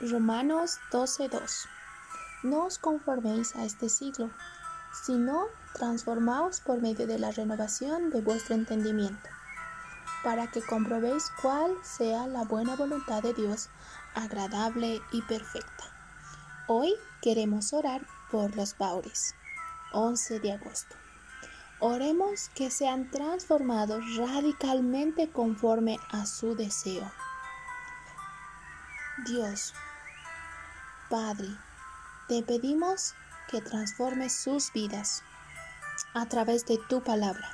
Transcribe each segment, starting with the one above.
Romanos 12:2 No os conforméis a este siglo, sino transformaos por medio de la renovación de vuestro entendimiento, para que comprobéis cuál sea la buena voluntad de Dios, agradable y perfecta. Hoy queremos orar por los Baures, 11 de agosto. Oremos que sean transformados radicalmente conforme a su deseo. Dios, Padre, te pedimos que transformes sus vidas a través de tu palabra,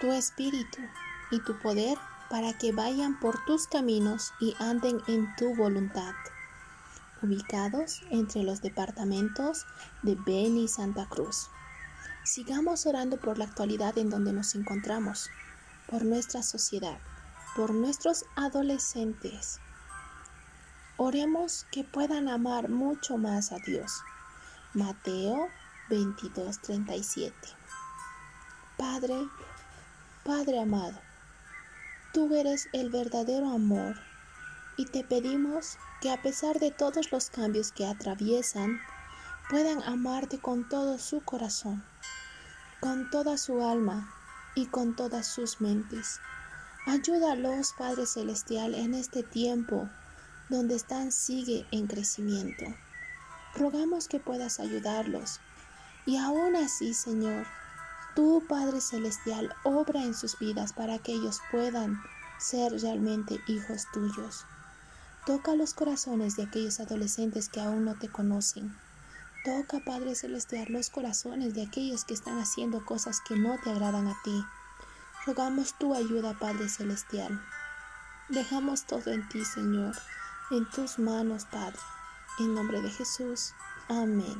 tu espíritu y tu poder para que vayan por tus caminos y anden en tu voluntad. Ubicados entre los departamentos de Beni y Santa Cruz. Sigamos orando por la actualidad en donde nos encontramos, por nuestra sociedad, por nuestros adolescentes, Oremos que puedan amar mucho más a Dios. Mateo 22:37 Padre, Padre amado, tú eres el verdadero amor y te pedimos que a pesar de todos los cambios que atraviesan, puedan amarte con todo su corazón, con toda su alma y con todas sus mentes. Ayúdalos, Padre Celestial, en este tiempo donde están sigue en crecimiento. Rogamos que puedas ayudarlos. Y aún así, Señor, tú, Padre Celestial, obra en sus vidas para que ellos puedan ser realmente hijos tuyos. Toca los corazones de aquellos adolescentes que aún no te conocen. Toca, Padre Celestial, los corazones de aquellos que están haciendo cosas que no te agradan a ti. Rogamos tu ayuda, Padre Celestial. Dejamos todo en ti, Señor en tus manos, Padre. En nombre de Jesús. Amén.